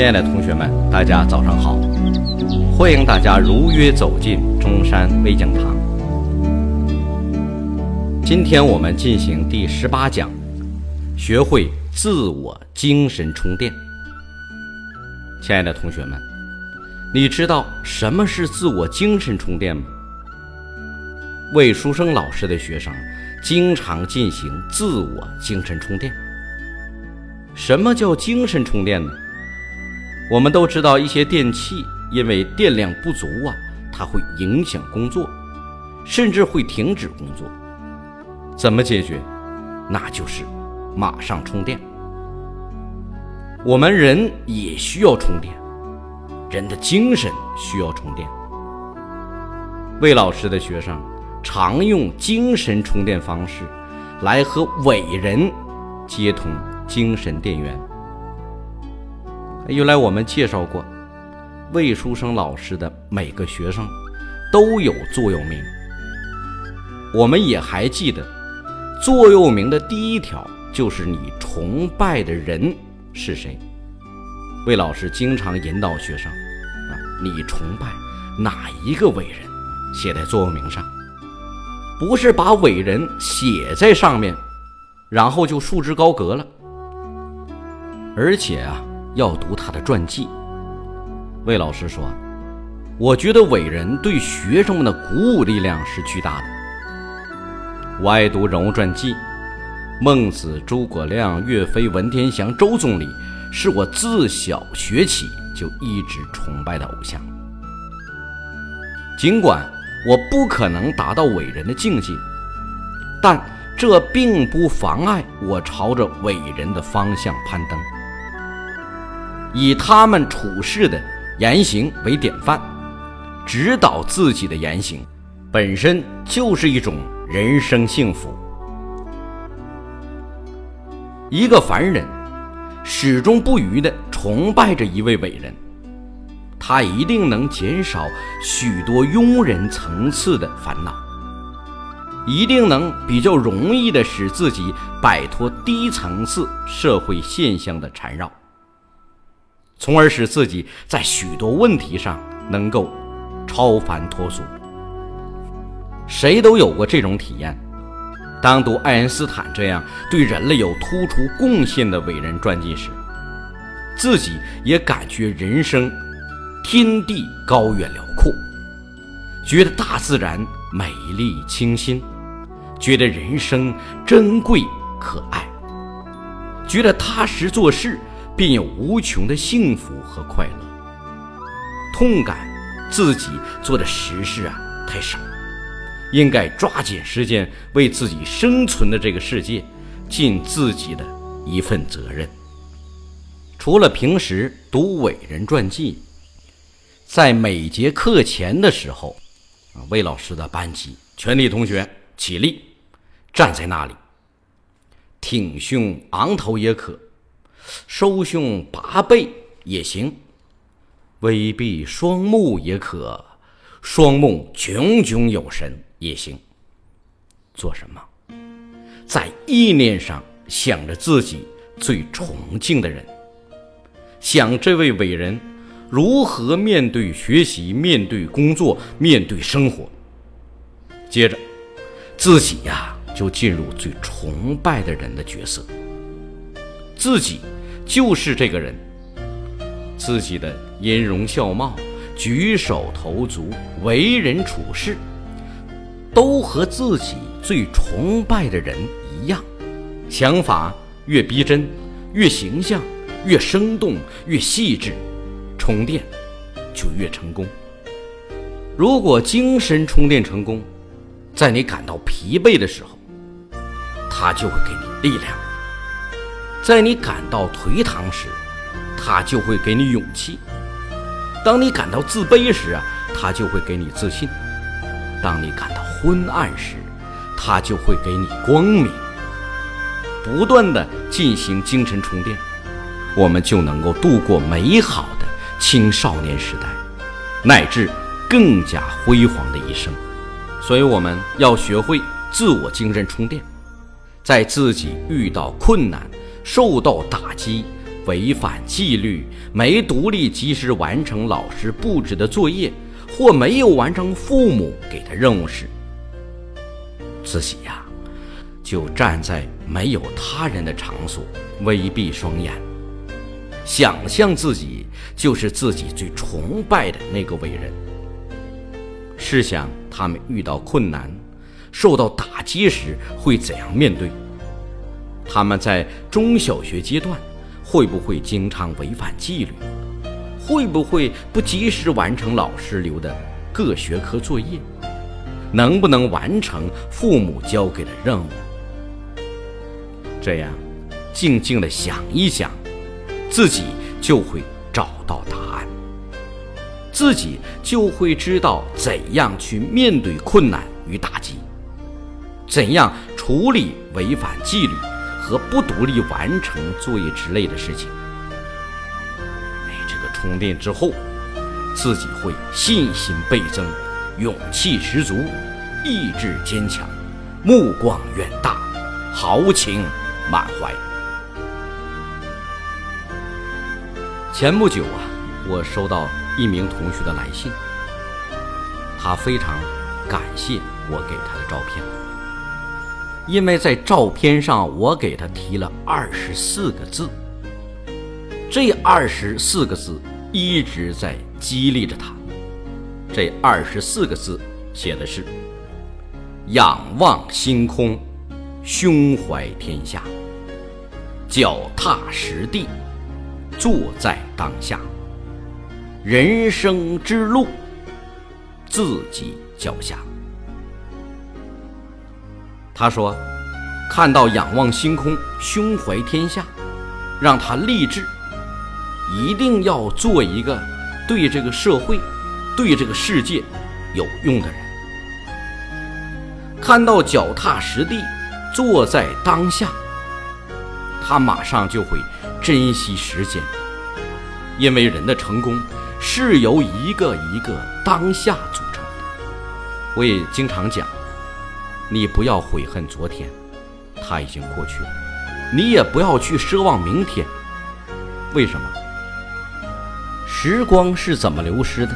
亲爱的同学们，大家早上好！欢迎大家如约走进中山微讲堂。今天我们进行第十八讲，学会自我精神充电。亲爱的同学们，你知道什么是自我精神充电吗？魏书生老师的学生经常进行自我精神充电。什么叫精神充电呢？我们都知道，一些电器因为电量不足啊，它会影响工作，甚至会停止工作。怎么解决？那就是马上充电。我们人也需要充电，人的精神需要充电。魏老师的学生常用精神充电方式来和伟人接通精神电源。原来我们介绍过，魏书生老师的每个学生都有座右铭。我们也还记得，座右铭的第一条就是你崇拜的人是谁。魏老师经常引导学生啊，你崇拜哪一个伟人，写在座右铭上，不是把伟人写在上面，然后就束之高阁了，而且啊。要读他的传记。魏老师说：“我觉得伟人对学生们的鼓舞力量是巨大的。我爱读人物传记，孟子、诸葛亮、岳飞、文天祥、周总理，是我自小学起就一直崇拜的偶像。尽管我不可能达到伟人的境界，但这并不妨碍我朝着伟人的方向攀登。”以他们处事的言行为典范，指导自己的言行，本身就是一种人生幸福。一个凡人始终不渝地崇拜着一位伟人，他一定能减少许多庸人层次的烦恼，一定能比较容易的使自己摆脱低层次社会现象的缠绕。从而使自己在许多问题上能够超凡脱俗。谁都有过这种体验：当读爱因斯坦这样对人类有突出贡献的伟人传记时，自己也感觉人生天地高远辽阔，觉得大自然美丽清新，觉得人生珍贵可爱，觉得踏实做事。便有无穷的幸福和快乐。痛感自己做的实事啊太少，应该抓紧时间为自己生存的这个世界尽自己的一份责任。除了平时读伟人传记，在每节课前的时候，啊，魏老师的班级全体同学起立，站在那里，挺胸昂头也可。收胸拔背也行，微闭双目也可，双目炯炯有神也行。做什么？在意念上想着自己最崇敬的人，想这位伟人如何面对学习、面对工作、面对生活。接着，自己呀就进入最崇拜的人的角色，自己。就是这个人，自己的音容笑貌、举手投足、为人处事，都和自己最崇拜的人一样。想法越逼真、越形象、越生动、越细致，充电就越成功。如果精神充电成功，在你感到疲惫的时候，它就会给你力量。在你感到颓唐时，他就会给你勇气；当你感到自卑时啊，他就会给你自信；当你感到昏暗时，他就会给你光明。不断的进行精神充电，我们就能够度过美好的青少年时代，乃至更加辉煌的一生。所以，我们要学会自我精神充电，在自己遇到困难。受到打击、违反纪律，没独立及时完成老师布置的作业，或没有完成父母给的任务时，自己呀，就站在没有他人的场所，微闭双眼，想象自己就是自己最崇拜的那个伟人。试想他们遇到困难、受到打击时会怎样面对？他们在中小学阶段会不会经常违反纪律？会不会不及时完成老师留的各学科作业？能不能完成父母交给的任务？这样，静静的想一想，自己就会找到答案，自己就会知道怎样去面对困难与打击，怎样处理违反纪律。和不独立完成作业之类的事情，哎，这个充电之后，自己会信心倍增，勇气十足，意志坚强，目光远大，豪情满怀。前不久啊，我收到一名同学的来信，他非常感谢我给他的照片。因为在照片上，我给他提了二十四个字，这二十四个字一直在激励着他。这二十四个字写的是：仰望星空，胸怀天下；脚踏实地，坐在当下；人生之路，自己脚下。他说：“看到仰望星空，胸怀天下，让他立志，一定要做一个对这个社会、对这个世界有用的人。看到脚踏实地，坐在当下，他马上就会珍惜时间，因为人的成功是由一个一个当下组成的。我也经常讲。”你不要悔恨昨天，它已经过去了；你也不要去奢望明天。为什么？时光是怎么流失的？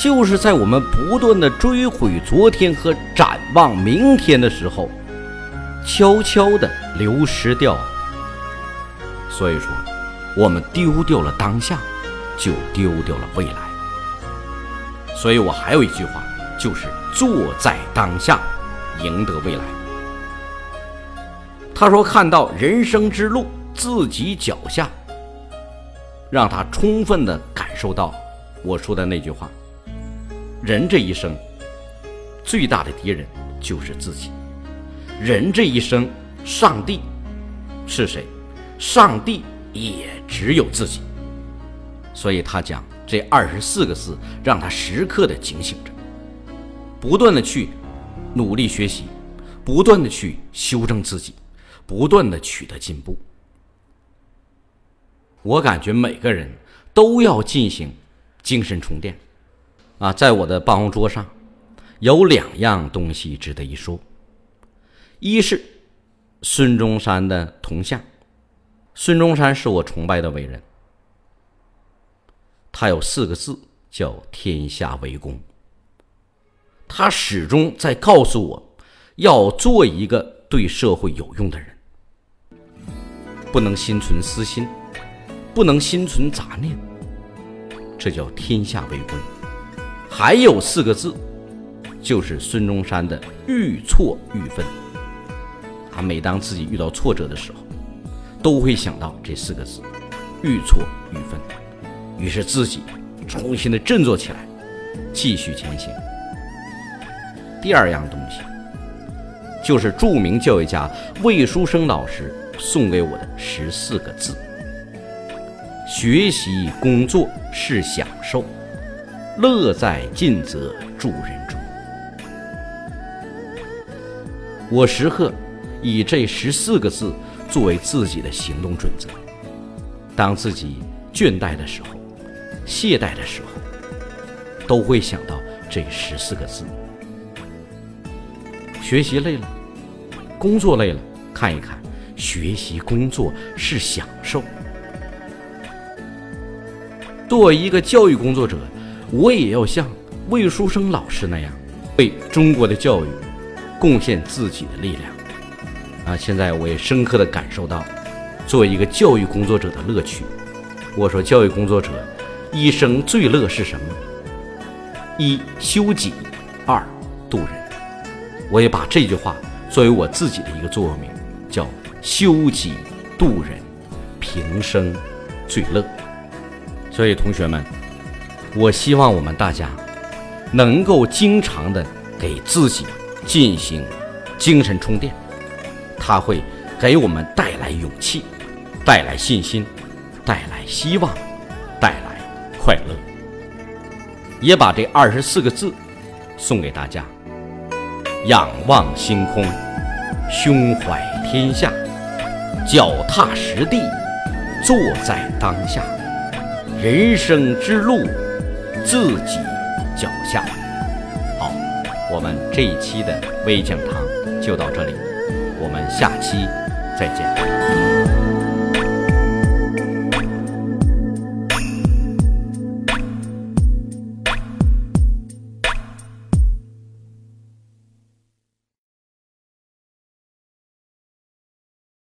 就是在我们不断的追悔昨天和展望明天的时候，悄悄的流失掉。所以说，我们丢掉了当下，就丢掉了未来。所以我还有一句话，就是坐在当下。赢得未来。他说：“看到人生之路自己脚下，让他充分的感受到我说的那句话：人这一生最大的敌人就是自己。人这一生，上帝是谁？上帝也只有自己。所以他讲这二十四个字，让他时刻的警醒着，不断的去。”努力学习，不断的去修正自己，不断的取得进步。我感觉每个人都要进行精神充电。啊，在我的办公桌上有两样东西值得一说，一是孙中山的铜像。孙中山是我崇拜的伟人，他有四个字叫“天下为公”。他始终在告诉我，要做一个对社会有用的人，不能心存私心，不能心存杂念，这叫天下为公。还有四个字，就是孙中山的“遇挫愈奋”。他每当自己遇到挫折的时候，都会想到这四个字“遇挫愈奋”，于是自己重新的振作起来，继续前行。第二样东西，就是著名教育家魏书生老师送给我的十四个字：学习工作是享受，乐在尽责助人中。我时刻以这十四个字作为自己的行动准则。当自己倦怠的时候、懈怠的时候，都会想到这十四个字。学习累了，工作累了，看一看，学习工作是享受，作为一个教育工作者，我也要像魏书生老师那样，为中国的教育贡献自己的力量。啊，现在我也深刻地感受到，作为一个教育工作者的乐趣。我说，教育工作者一生最乐是什么？一修己，二度人。我也把这句话作为我自己的一个座右铭，叫修己度人，平生最乐。所以，同学们，我希望我们大家能够经常的给自己进行精神充电，它会给我们带来勇气，带来信心，带来希望，带来快乐。也把这二十四个字送给大家：仰望星空，胸怀天下，脚踏实地，坐在当下。人生之路，自己脚下。好，我们这一期的微讲堂就到这里，我们下期再见。